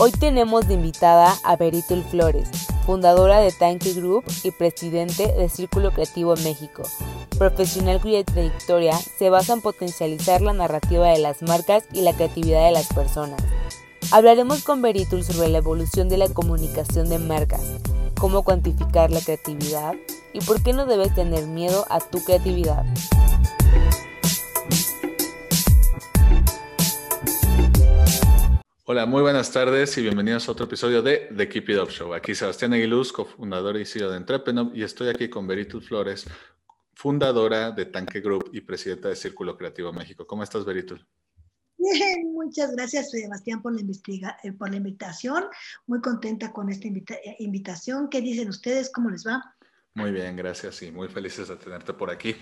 Hoy tenemos de invitada a Beritul Flores, fundadora de Tanky Group y presidente de Círculo Creativo México, profesional cuya trayectoria se basa en potencializar la narrativa de las marcas y la creatividad de las personas. Hablaremos con Beritul sobre la evolución de la comunicación de marcas, cómo cuantificar la creatividad y por qué no debes tener miedo a tu creatividad. Hola, muy buenas tardes y bienvenidos a otro episodio de The Keep It Up Show. Aquí Sebastián Aguiluz, cofundador y CEO de Entrepreneur, y estoy aquí con Beritul Flores, fundadora de Tanque Group y presidenta de Círculo Creativo México. ¿Cómo estás, Beritul? Bien, muchas gracias Sebastián por la, eh, por la invitación. Muy contenta con esta eh, invitación. ¿Qué dicen ustedes? ¿Cómo les va? Muy bien, gracias y muy felices de tenerte por aquí.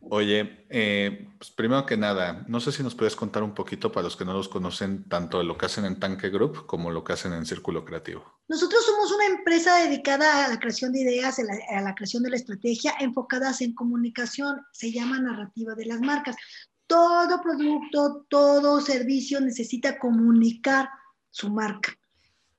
Oye, eh, pues primero que nada, no sé si nos puedes contar un poquito para los que no los conocen, tanto lo que hacen en Tanque Group como lo que hacen en Círculo Creativo. Nosotros somos una empresa dedicada a la creación de ideas, a la, a la creación de la estrategia, enfocadas en comunicación. Se llama narrativa de las marcas todo producto, todo servicio necesita comunicar su marca.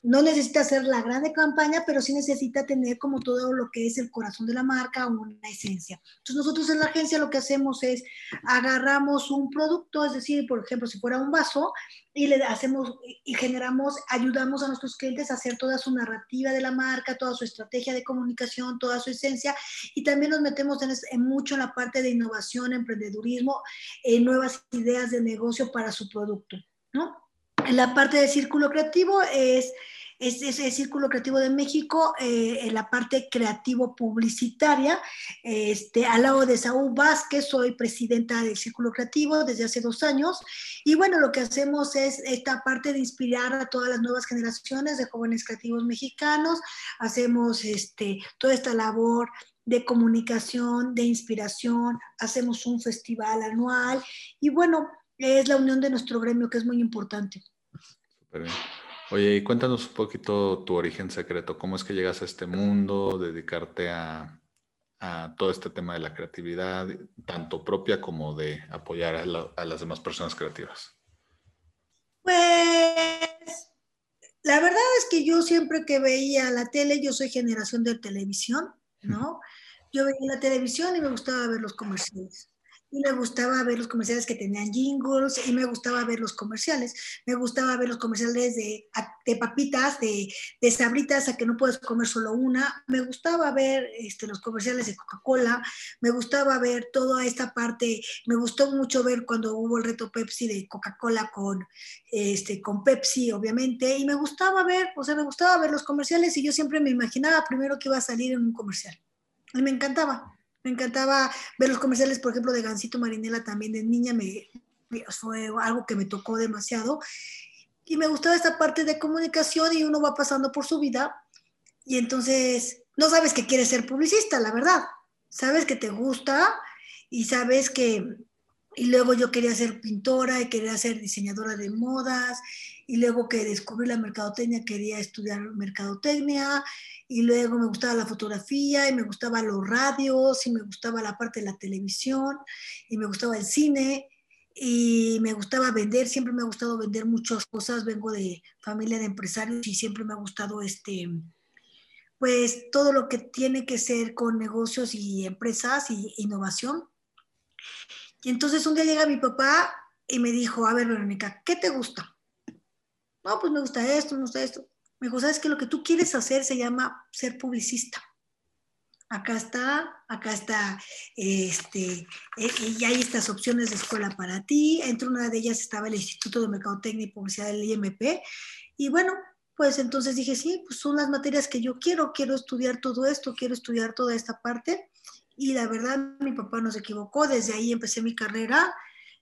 No necesita hacer la grande campaña, pero sí necesita tener como todo lo que es el corazón de la marca, una esencia. Entonces nosotros en la agencia lo que hacemos es agarramos un producto, es decir, por ejemplo, si fuera un vaso, y le hacemos y generamos, ayudamos a nuestros clientes a hacer toda su narrativa de la marca, toda su estrategia de comunicación, toda su esencia y también nos metemos en, mucho en la parte de innovación, emprendedurismo, en nuevas ideas de negocio para su producto, ¿no? La parte de círculo creativo es ese Círculo Creativo de México, eh, la parte creativo publicitaria, este, al lado de Saúl Vázquez, soy presidenta del Círculo Creativo desde hace dos años, y bueno, lo que hacemos es esta parte de inspirar a todas las nuevas generaciones de jóvenes creativos mexicanos, hacemos este, toda esta labor de comunicación, de inspiración, hacemos un festival anual, y bueno, es la unión de nuestro gremio que es muy importante. Oye, y cuéntanos un poquito tu origen secreto, cómo es que llegas a este mundo, dedicarte a, todo este tema de la creatividad, tanto propia como de apoyar a, las demás personas creativas. Pues la verdad es que yo siempre que veía la tele, yo soy generación de televisión, ¿no? Yo veía la televisión y me gustaba ver los comerciales y me gustaba ver los comerciales que tenían jingles y me gustaba ver los comerciales. Me gustaba ver los comerciales de, de papitas, de, de, sabritas, a que no puedes comer solo una. Me gustaba ver este, los comerciales de Coca-Cola. Me gustaba ver toda esta parte. Me gustó mucho ver cuando hubo el reto Pepsi de Coca-Cola con, este, con Pepsi, obviamente. Y me gustaba ver, o sea, me gustaba ver los comerciales y yo siempre me imaginaba primero que iba a salir en un comercial. Y me encantaba. Me encantaba ver los comerciales, por ejemplo, de Gansito Marinela también de niña, me, fue algo que me tocó demasiado. Y me gustaba esta parte de comunicación y uno va pasando por su vida y entonces no sabes que quieres ser publicista, la verdad. Sabes que te gusta y sabes que... Y luego yo quería ser pintora y quería ser diseñadora de modas y luego que descubrí la mercadotecnia quería estudiar mercadotecnia y luego me gustaba la fotografía y me gustaban los radios y me gustaba la parte de la televisión y me gustaba el cine y me gustaba vender, siempre me ha gustado vender muchas cosas, vengo de familia de empresarios y siempre me ha gustado este, pues todo lo que tiene que ser con negocios y empresas y innovación. Y entonces un día llega mi papá y me dijo, a ver Verónica, ¿qué te gusta? No, pues me gusta esto, me gusta esto. Me dijo, ¿sabes que Lo que tú quieres hacer se llama ser publicista. acá está, acá está, este, eh, y hay estas opciones de escuela para ti. Entre una de ellas estaba el Instituto de Mercadotecnia y Publicidad del IMP. Y bueno, pues entonces dije, sí, pues son las materias que yo quiero, quiero estudiar todo esto, quiero estudiar toda esta parte. Y la verdad, mi papá no se equivocó, desde ahí empecé mi carrera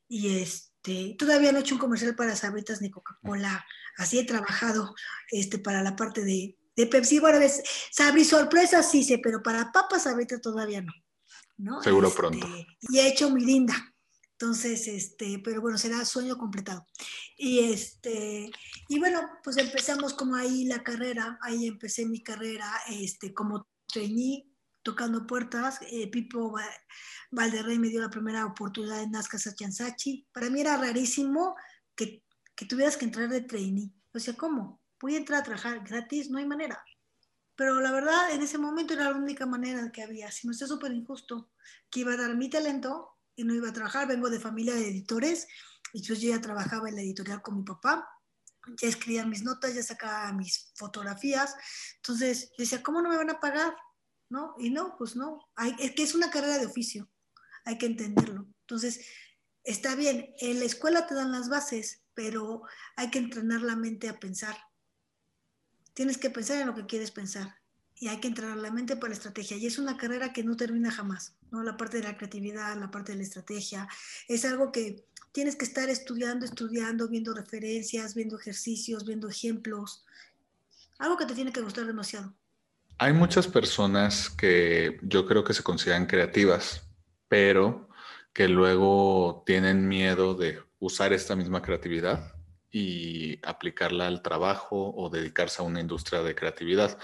y este, todavía no he hecho un comercial para Sabritas ni Coca-Cola, así he trabajado este, para la parte de, de Pepsi. Bueno, es, Sabri sorpresa sí sé, pero para papas Sabritas todavía no. ¿no? Seguro Este, pronto. Y he hecho mi linda. Entonces, este, pero bueno, será sueño completado. Y este, y bueno, pues empezamos como ahí la carrera, ahí empecé mi carrera, este, como trainee, tocando puertas. Eh, Pipo Va- Valderrey me dio la primera oportunidad en Nazca Sachansachi. Para mí era rarísimo que, que tuvieras que entrar de trainee. O sea, ¿cómo? Voy a entrar a trabajar gratis, no hay manera. Pero la verdad, en ese momento era la única manera que había. Si no está súper injusto, que iba a dar mi talento y no iba a trabajar. Vengo de familia de editores y yo ya trabajaba en la editorial con mi papá. Ya escribía mis notas, ya sacaba mis fotografías. Entonces, yo decía, ¿cómo no me van a pagar? ¿No? Y no, pues no. Es que es una carrera de oficio. Hay que entenderlo. Entonces, está bien, en la escuela te dan las bases, pero hay que entrenar la mente a pensar. Tienes que pensar en lo que quieres pensar y hay que entrenar la mente para la estrategia. Y es una carrera que no termina jamás, ¿no? La parte de la creatividad, la parte de la estrategia, es algo que tienes que estar estudiando, estudiando, viendo referencias, viendo ejercicios, viendo ejemplos. Algo que te tiene que gustar demasiado. Hay muchas personas que yo creo que se consideran creativas, pero que luego tienen miedo de usar esta misma creatividad y aplicarla al trabajo o dedicarse a una industria de creatividad.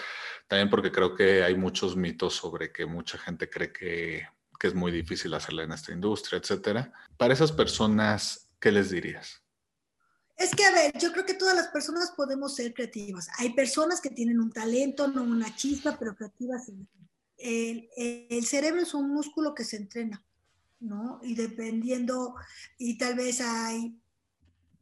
También porque creo que hay muchos mitos sobre que mucha gente cree que, que es muy difícil hacerla en esta industria, etcétera. Para esas personas, ¿qué les dirías? Es que, a ver, yo creo que todas las personas podemos ser creativas. Hay personas que tienen un talento, no una chispa, pero creativas. el- el cerebro es un músculo que se entrena, ¿no? Y dependiendo, y tal vez hay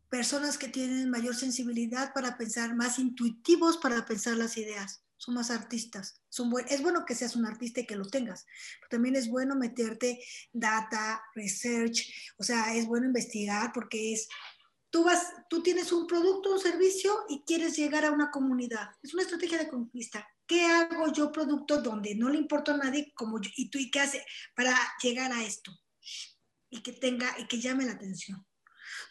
personas que tienen mayor sensibilidad para pensar, más intuitivos para pensar las ideas, son más artistas. Son buen- es bueno que seas un artista y que lo tengas, pero también es bueno meterte data, research, o sea, es bueno investigar porque es tú vas, tú tienes un producto, un servicio y quieres llegar a una comunidad. Es una estrategia de conquista. ¿Qué hago yo producto donde no le importa a nadie como y tú y qué hace para llegar a esto y que tenga y que llame la atención?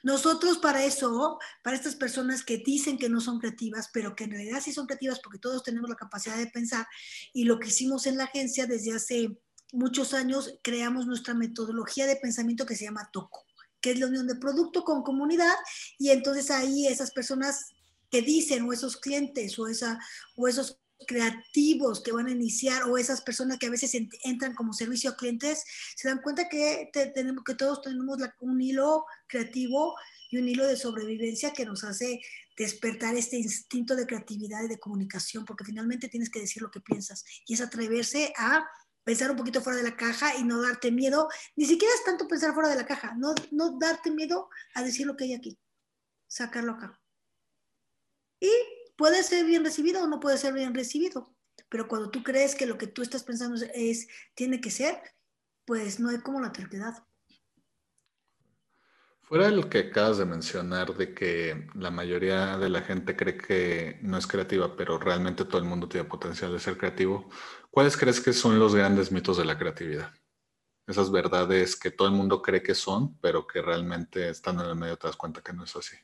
Nosotros para eso, para estas personas que dicen que no son creativas, pero que en realidad sí son creativas porque todos tenemos la capacidad de pensar y lo que hicimos en la agencia desde hace muchos años, creamos nuestra metodología de pensamiento que se llama TOCO que es la unión de producto con comunidad, y entonces ahí esas personas que dicen, o esos clientes, o, esa, o esos creativos que van a iniciar, o esas personas que a veces ent entran como servicio a clientes, se dan cuenta que, te, tenemos, que todos tenemos un hilo creativo y un hilo de sobrevivencia que nos hace despertar este instinto de creatividad y de comunicación, porque finalmente tienes que decir lo que piensas, y es atreverse a pensar un poquito fuera de la caja y no darte miedo, ni siquiera es tanto pensar fuera de la caja, no, no darte miedo a decir lo que hay aquí, sacarlo acá. Y puede ser bien recibido o no puede ser bien recibido, pero cuando tú crees que lo que tú estás pensando es, tiene que ser, pues no hay como la terquedad. Fuera del que acabas de mencionar de que la mayoría de la gente cree que no es creativa, pero realmente todo el mundo tiene potencial de ser creativo, ¿cuáles crees que son los grandes mitos de la creatividad? Esas verdades que todo el mundo cree que son, pero que realmente estando en el medio te das cuenta que no es así.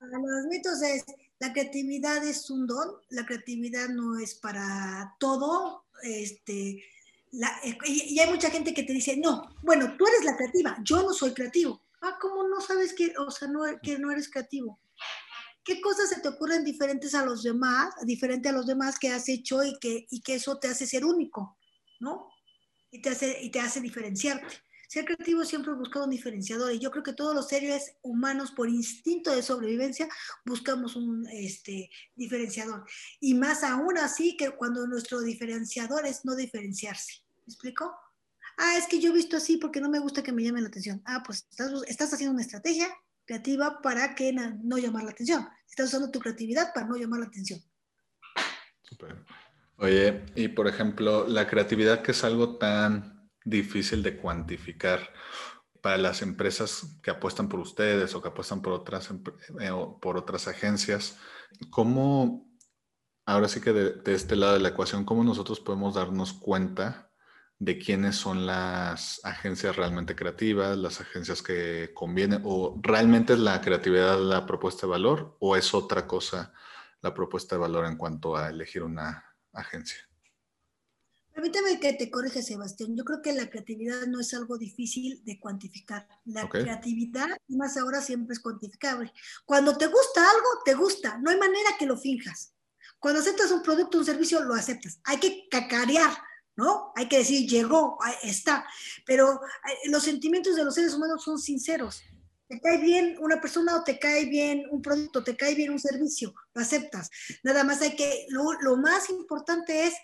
Los mitos es, la creatividad es un don, la creatividad no es para todo, este, y hay mucha gente que te dice, no, bueno, tú eres la creativa, yo no soy creativo. Ah, ¿cómo no sabes que, o sea, no, que no eres creativo? ¿Qué cosas se te ocurren diferentes a los demás, diferente a los demás que has hecho y que, y que eso te hace ser único, ¿no? Y te hace, y te hace diferenciarte. Ser creativo siempre busca un diferenciador y yo creo que todos los seres humanos por instinto de sobrevivencia buscamos un este, diferenciador. Y más aún así que cuando nuestro diferenciador es no diferenciarse. ¿Me explico? Ah, es que yo he visto así porque no me gusta que me llamen la atención. Ah, pues estás, estás haciendo una estrategia creativa para que no llamar la atención. Estás usando tu creatividad para no llamar la atención. Super. Oye, y por ejemplo, la creatividad que es algo tan difícil de cuantificar para las empresas que apuestan por ustedes o que apuestan por otras, eh, por otras agencias, ¿cómo, ahora sí que de, este lado de la ecuación, cómo nosotros podemos darnos cuenta de quiénes son las agencias realmente creativas, las agencias que convienen, o realmente es la creatividad la propuesta de valor o es otra cosa la propuesta de valor en cuanto a elegir una agencia? Permíteme que te corrija, Sebastián. Yo creo que la creatividad no es algo difícil de cuantificar. La creatividad, más ahora, siempre es cuantificable. Cuando te gusta algo, te gusta. No hay manera que lo finjas. Cuando aceptas un producto, un servicio, lo aceptas. Hay que cacarear, ¿no? Hay que decir, llegó, está. Pero eh, los sentimientos de los seres humanos son sinceros. Te cae bien una persona o te cae bien un producto, te cae bien un servicio, lo aceptas. Nada más hay que, lo, lo más importante es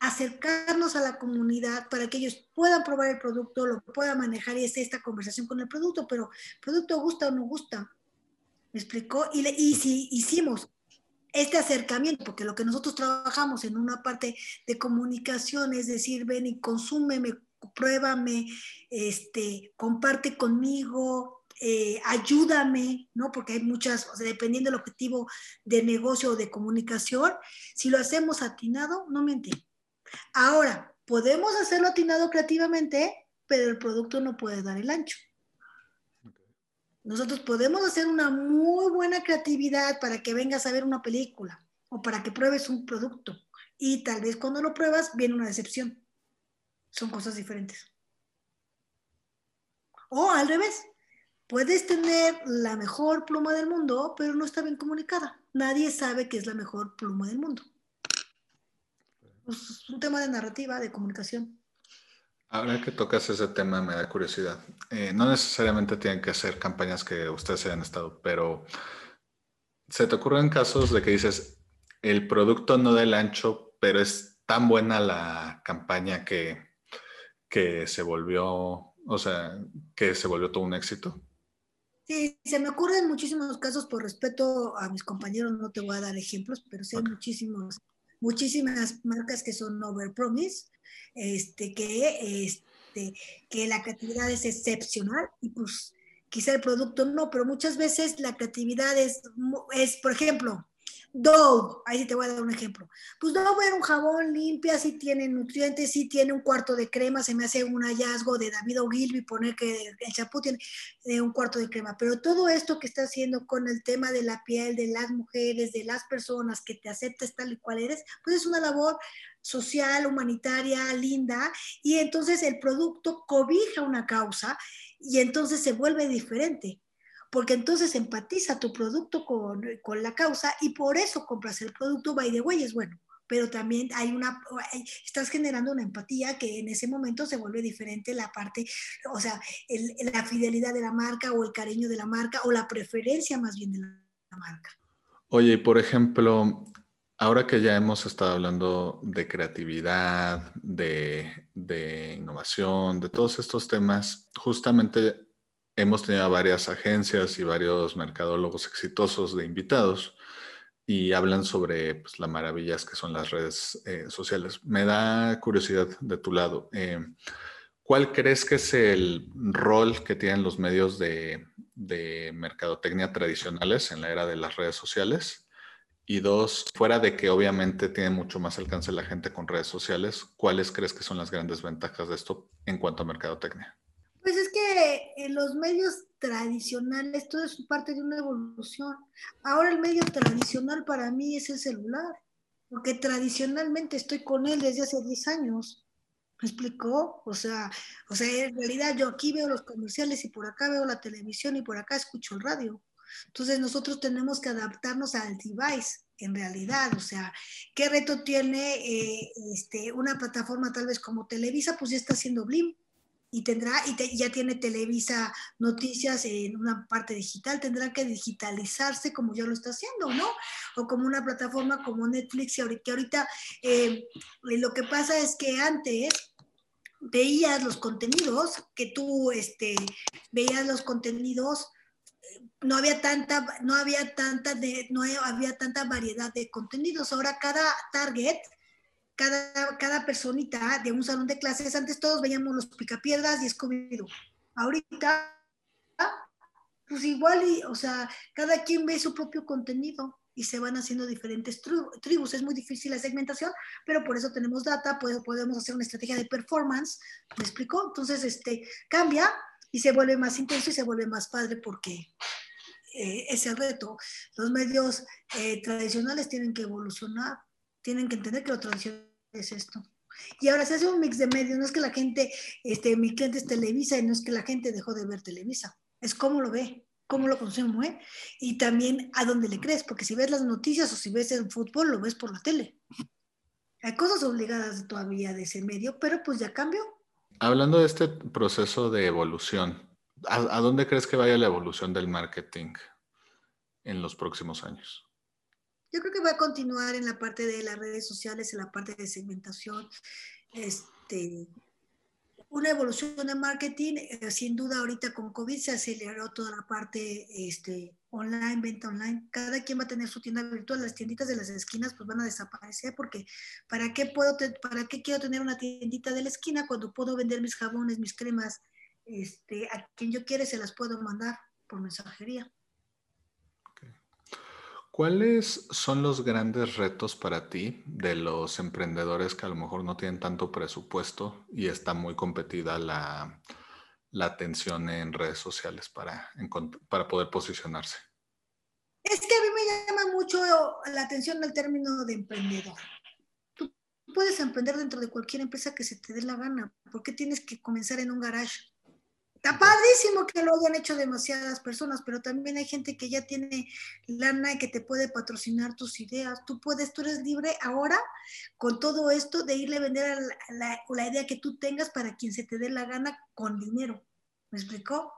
acercarnos a la comunidad para que ellos puedan probar el producto, lo puedan manejar y es esta conversación con el producto, pero producto gusta o no gusta. ¿Me explicó? Y, y si hicimos este acercamiento, porque lo que nosotros trabajamos en una parte de comunicación es decir, ven y consúmeme, pruébame, este, comparte conmigo, eh, ayúdame, ¿no? Porque hay muchas, o sea, dependiendo del objetivo de negocio o de comunicación, si lo hacemos atinado, no miente, Ahora, podemos hacerlo atinado creativamente, pero el producto no puede dar el ancho. Nosotros podemos hacer una muy buena creatividad para que vengas a ver una película o para que pruebes un producto. Y tal vez cuando lo pruebas viene una decepción. Son cosas diferentes. O al revés, puedes tener la mejor pluma del mundo, pero no está bien comunicada. Nadie sabe que es la mejor pluma del mundo. Es un tema de narrativa, de comunicación. Ahora que tocas ese tema me da curiosidad. Eh, no necesariamente tienen que ser campañas que ustedes hayan estado, pero ¿se te ocurren casos de que dices, el producto no da el ancho, pero es tan buena la campaña que, que se volvió, o sea, que se volvió todo un éxito? Sí, se me ocurren muchísimos casos, por respeto a mis compañeros, no te voy a dar ejemplos, pero sí hay muchísimos muchísimas marcas que son over promise, este, que, este, que la creatividad es excepcional y pues quizá el producto no, pero muchas veces la creatividad es, es por ejemplo, Dove, ahí te voy a dar un ejemplo. Pues Dove era un jabón limpia, sí tiene nutrientes, sí tiene un cuarto de crema, se me hace un hallazgo de David Ogilvy poner que el champú tiene eh, un cuarto de crema, pero todo esto que está haciendo con el tema de la piel, de las mujeres, de las personas, que te aceptes tal y cual eres, pues es una labor social, humanitaria, linda, y entonces el producto cobija una causa y entonces se vuelve diferente porque entonces empatiza tu producto con, la causa y por eso compras el producto, by the way, es bueno pero también hay una, estás generando una empatía que en ese momento se vuelve diferente la parte, o sea, la fidelidad de la marca o el cariño de la marca o la preferencia más bien de la, marca. Oye, por ejemplo, ahora que ya hemos estado hablando de creatividad, de, innovación, de todos estos temas, justamente hemos tenido varias agencias y varios mercadólogos exitosos de invitados y hablan sobre pues, las maravillas que son las redes eh, sociales. Me da curiosidad de tu lado. Eh, ¿Cuál crees que es el rol que tienen los medios de, de, mercadotecnia tradicionales en la era de las redes sociales? Y dos, fuera de que obviamente tiene mucho más alcance la gente con redes sociales, ¿cuáles crees que son las grandes ventajas de esto en cuanto a mercadotecnia? Pues es que en los medios tradicionales todo es parte de una evolución. Ahora el medio tradicional para mí es el celular, porque tradicionalmente estoy con él desde hace 10 años. ¿Me explicó? O sea, o sea, en realidad yo aquí veo los comerciales y por acá veo la televisión y por acá escucho el radio. Entonces nosotros tenemos que adaptarnos al device en realidad, o sea, ¿qué reto tiene eh, este, una plataforma tal vez como Televisa? Pues ya está haciendo Blim, y tendrá y ya tiene Televisa Noticias en una parte digital, tendrá que digitalizarse como ya lo está haciendo, ¿no? O como una plataforma como Netflix, que ahorita eh, lo que pasa es que antes veías los contenidos, que tú este, veías los contenidos no había tanta, no había tanta, no había tanta variedad de contenidos. Ahora cada target, cada, cada personita de un salón de clases, antes todos veíamos los picapiedras y scooby Ahorita, pues igual, y, o sea, cada quien ve su propio contenido y se van haciendo diferentes tribus. Es muy difícil la segmentación, pero por eso tenemos data, podemos hacer una estrategia de performance, ¿me explico? Entonces, este, cambia y se vuelve más intenso y se vuelve más padre porque eh, es el reto. Los medios eh, tradicionales tienen que evolucionar, tienen que entender que lo tradicional es esto. Y ahora se hace un mix de medios, no es que la gente, este, mi cliente es Televisa y no es que la gente dejó de ver Televisa, es cómo lo ve, cómo lo consume y también a dónde le crees, porque si ves las noticias o si ves el fútbol, lo ves por la tele. Hay cosas obligadas todavía de ese medio, pero pues ya cambió. Hablando de este proceso de evolución, ¿a, dónde crees que vaya la evolución del marketing en los próximos años? Yo creo que va a continuar en la parte de las redes sociales, en la parte de segmentación, este, una evolución de marketing, eh, sin duda ahorita con COVID se aceleró toda la parte este, online, venta online. Cada quien va a tener su tienda virtual, las tienditas de las esquinas pues van a desaparecer porque ¿para qué, puedo ¿para qué quiero tener una tiendita de la esquina cuando puedo vender mis jabones, mis cremas? Este, a quien yo quiera se las puedo mandar por mensajería. ¿Cuáles son los grandes retos para ti de los emprendedores que a lo mejor no tienen tanto presupuesto y está muy competida la, atención en redes sociales para, para poder posicionarse? Es que a mí me llama mucho la atención el término de emprendedor. Tú puedes emprender dentro de cualquier empresa que se te dé la gana. ¿Por qué tienes que comenzar en un garage? Está padrísimo que lo hayan hecho demasiadas personas, pero también hay gente que ya tiene lana y que te puede patrocinar tus ideas. Tú puedes, tú eres libre ahora con todo esto de irle a vender la, la, idea que tú tengas para quien se te dé la gana con dinero. ¿Me explicó?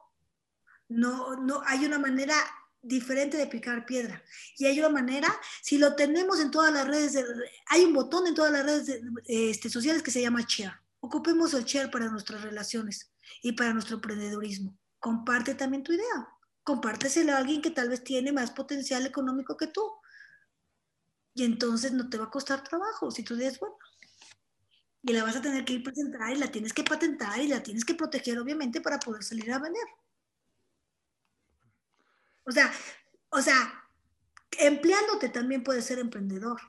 No, no, hay una manera diferente de picar piedra. Y hay una manera, si lo tenemos en todas las redes, hay un botón en todas las redes este, sociales que se llama share. Ocupemos el share para nuestras relaciones y para nuestro emprendedurismo. Comparte también tu idea. Compártesela a alguien que tal vez tiene más potencial económico que tú. Y entonces no te va a costar trabajo si tu idea es buena. Y la vas a tener que ir presentar y la tienes que patentar y la tienes que proteger, obviamente, para poder salir a vender. O sea, o sea, empleándote también puedes ser emprendedor.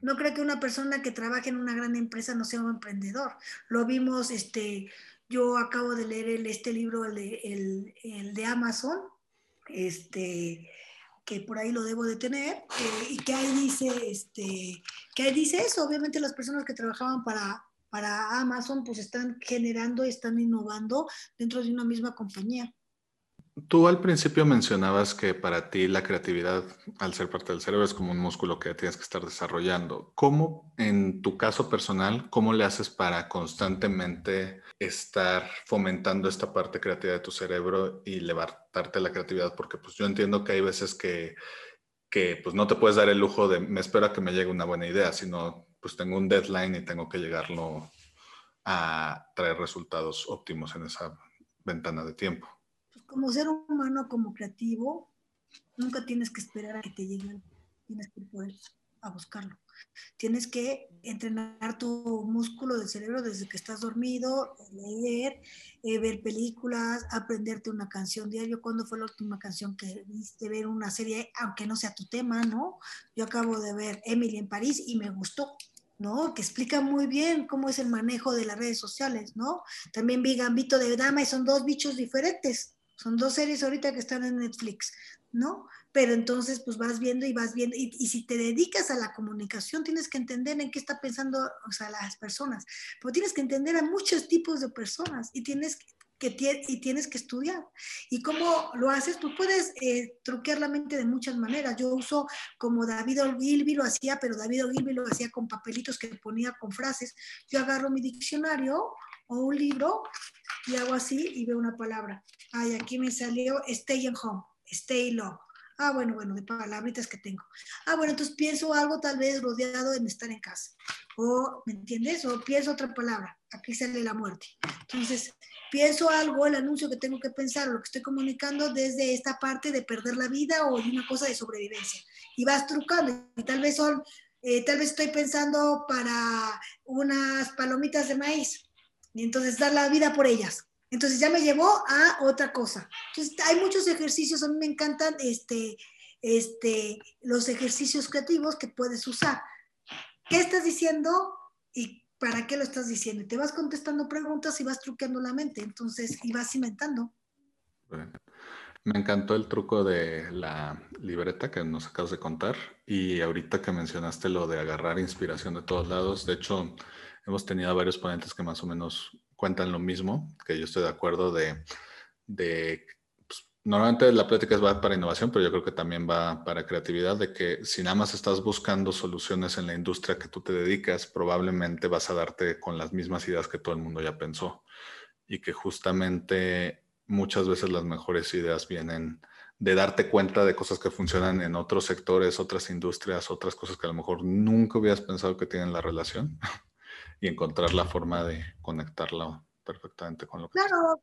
No creo que una persona que trabaje en una gran empresa no sea un emprendedor. Lo vimos, este, yo acabo de leer el, este libro, el, el, de Amazon, este, que por ahí lo debo de tener, eh, y que ahí dice, este, que ahí dice eso, obviamente las personas que trabajaban para, para Amazon pues están generando están innovando dentro de una misma compañía. Tú al principio mencionabas que para ti la creatividad, al ser parte del cerebro, es como un músculo que tienes que estar desarrollando. ¿Cómo, en tu caso personal, cómo le haces para constantemente estar fomentando esta parte creativa de tu cerebro y levantarte la creatividad? Porque pues yo entiendo que hay veces que, que pues no te puedes dar el lujo de me espero a que me llegue una buena idea, sino pues tengo un deadline y tengo que llegarlo a traer resultados óptimos en esa ventana de tiempo como ser humano, como creativo, nunca tienes que esperar a que te llegue, tienes que por a buscarlo. Tienes que entrenar tu músculo del cerebro desde que estás dormido, leer, eh, ver películas, aprenderte una canción diario. ¿Cuándo fue la última canción que viste? Ver una serie, aunque no sea tu tema, ¿no? Yo acabo de ver Emily en París y me gustó. ¿no? Que explica muy bien cómo es el manejo de las redes sociales, ¿no? También vi Gambito de Dama y son dos bichos diferentes, son dos series ahorita que están en Netflix, ¿no? Pero entonces, pues vas viendo y vas viendo, y, si te dedicas a la comunicación, tienes que entender en qué está pensando, o sea, las personas, pero tienes que entender a muchos tipos de personas y tienes que, y tienes que estudiar. ¿Y cómo lo haces? Tú puedes eh, la mente de muchas maneras. Yo uso como David Ogilvy lo hacía, pero David Ogilvy lo hacía con papelitos que ponía con frases. Yo agarro mi diccionario o un libro y hago así y veo una palabra. Ay, aquí me salió stay in home, stay low. Ah, bueno, bueno, de palabritas que tengo. Ah, bueno, entonces pienso algo tal vez rodeado en estar en casa. O, ¿me entiendes? O pienso otra palabra. aquí sale la muerte. Entonces, pienso algo, el anuncio que tengo que pensar, lo que estoy comunicando desde esta parte de perder la vida o de una cosa de sobrevivencia. Y vas trucando, y tal vez son, eh, tal vez estoy pensando para unas palomitas de maíz, y entonces dar la vida por ellas. Entonces ya me llevó a otra cosa. Entonces hay muchos ejercicios, a mí me encantan este, este, los ejercicios creativos que puedes usar. ¿Qué estás diciendo y para qué lo estás diciendo? Te vas contestando preguntas y vas truqueando la mente, entonces, y vas cimentando. Me encantó el truco de la libreta que nos acabas de contar y ahorita que mencionaste lo de agarrar inspiración de todos lados, de hecho, hemos tenido varios ponentes que más o menos cuentan lo mismo, que yo estoy de acuerdo de, de pues, normalmente la plática va para innovación, pero yo creo que también va para creatividad, de que si nada más estás buscando soluciones en la industria que tú te dedicas, probablemente vas a darte con las mismas ideas que todo el mundo ya pensó y que justamente muchas veces las mejores ideas vienen de darte cuenta de cosas que funcionan en otros sectores, otras industrias, otras cosas que a lo mejor nunca hubieras pensado que tienen la relación. Y encontrar la forma de conectarlo perfectamente con lo que... Claro,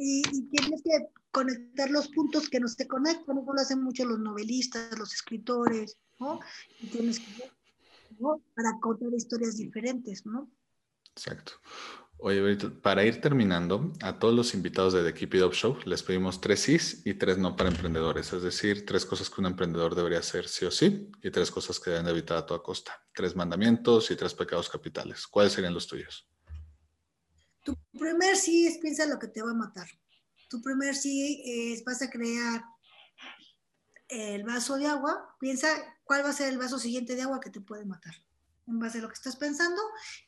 y, tienes que conectar los puntos que no se conectan, eso lo hacen mucho los novelistas, los escritores, ¿no? Y tienes que, ¿no? Para contar historias diferentes, ¿no? Exacto. Oye, para ir terminando, a todos los invitados de The Keep It Up Show les pedimos tres sís y tres no para emprendedores, es decir, tres cosas que un emprendedor debería hacer sí o sí y tres cosas que deben evitar a toda costa. Tres mandamientos y tres pecados capitales. ¿Cuáles serían los tuyos? Tu primer sí es piensa lo que te va a matar. Tu primer sí es vas a crear el vaso de agua, piensa cuál va a ser el vaso siguiente de agua que te puede matar en base a lo que estás pensando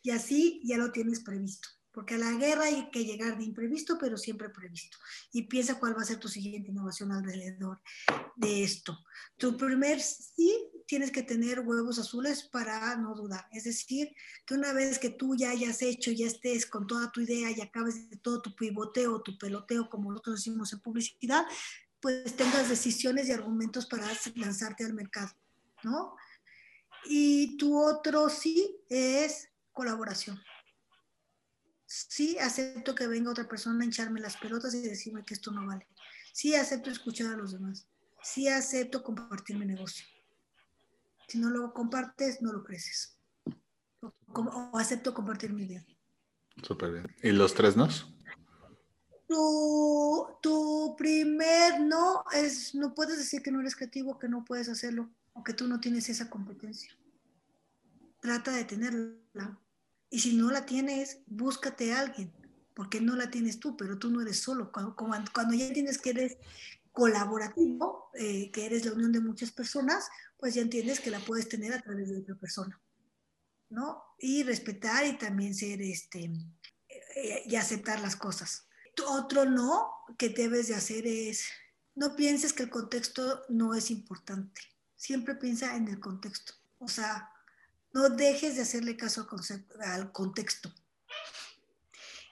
y así ya lo tienes previsto. Porque a la guerra hay que llegar de imprevisto, pero siempre previsto. Y piensa cuál va a ser tu siguiente innovación alrededor de esto. Tu primer sí tienes que tener huevos azules para no dudar. Es decir, que una vez que tú ya hayas hecho, ya estés con toda tu idea y acabes de todo tu pivoteo, tu peloteo, como nosotros decimos en publicidad, pues tengas decisiones y argumentos para lanzarte al mercado, ¿no? Y tu otro sí es colaboración sí acepto que venga otra persona a hincharme las pelotas y decirme que esto no vale. Sí acepto escuchar a los demás. Sí acepto compartir mi negocio. Si no lo compartes, no lo creces. O, acepto compartir mi idea. Súper bien. ¿Y los tres nos? Tu, tu primer no es, no puedes decir que no eres creativo, que no puedes hacerlo, o que tú no tienes esa competencia. Trata de tenerla y si no la tienes, búscate a alguien, porque no la tienes tú, pero tú no eres solo. Cuando, cuando ya entiendes que eres colaborativo, eh, que eres la unión de muchas personas, pues ya entiendes que la puedes tener a través de otra persona, ¿no? Y respetar y también ser, este, eh, y aceptar las cosas. Otro no que debes de hacer es, no pienses que el contexto no es importante, siempre piensa en el contexto. O sea, no dejes de hacerle caso al, contexto.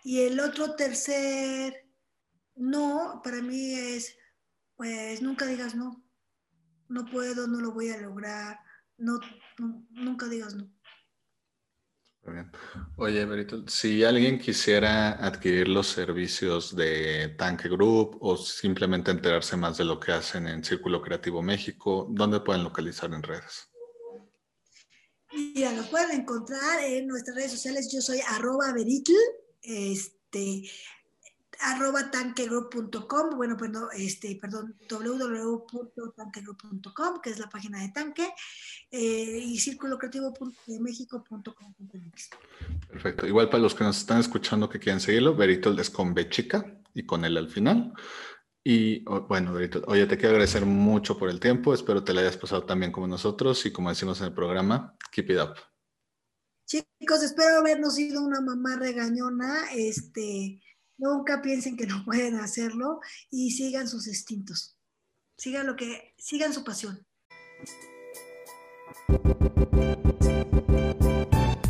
Y el otro tercer no, para mí es, pues nunca digas no. No puedo, no lo voy a lograr. No, nunca digas no. Oye, Berito, si alguien quisiera adquirir los servicios de Tanque Group o simplemente enterarse más de lo que hacen en Círculo Creativo México, ¿dónde pueden localizar en redes? Mira, lo pueden encontrar en nuestras redes sociales. Yo soy arroba veritl, este, arroba tanquegroup.com, bueno, pues este, perdón, www.tanquegroup.com, que es la página de Tanque, eh, y círculo creativo de Perfecto. Igual para los que nos están escuchando que quieren seguirlo, Veritl es con B chica y con L al final. Y bueno, oye, te quiero agradecer mucho por el tiempo. Espero te la hayas pasado también como nosotros y como decimos en el programa, keep it up. Chicos, espero habernos sido una mamá regañona. Este, nunca piensen que no pueden hacerlo y sigan sus instintos. Sigan lo que, sigan su pasión.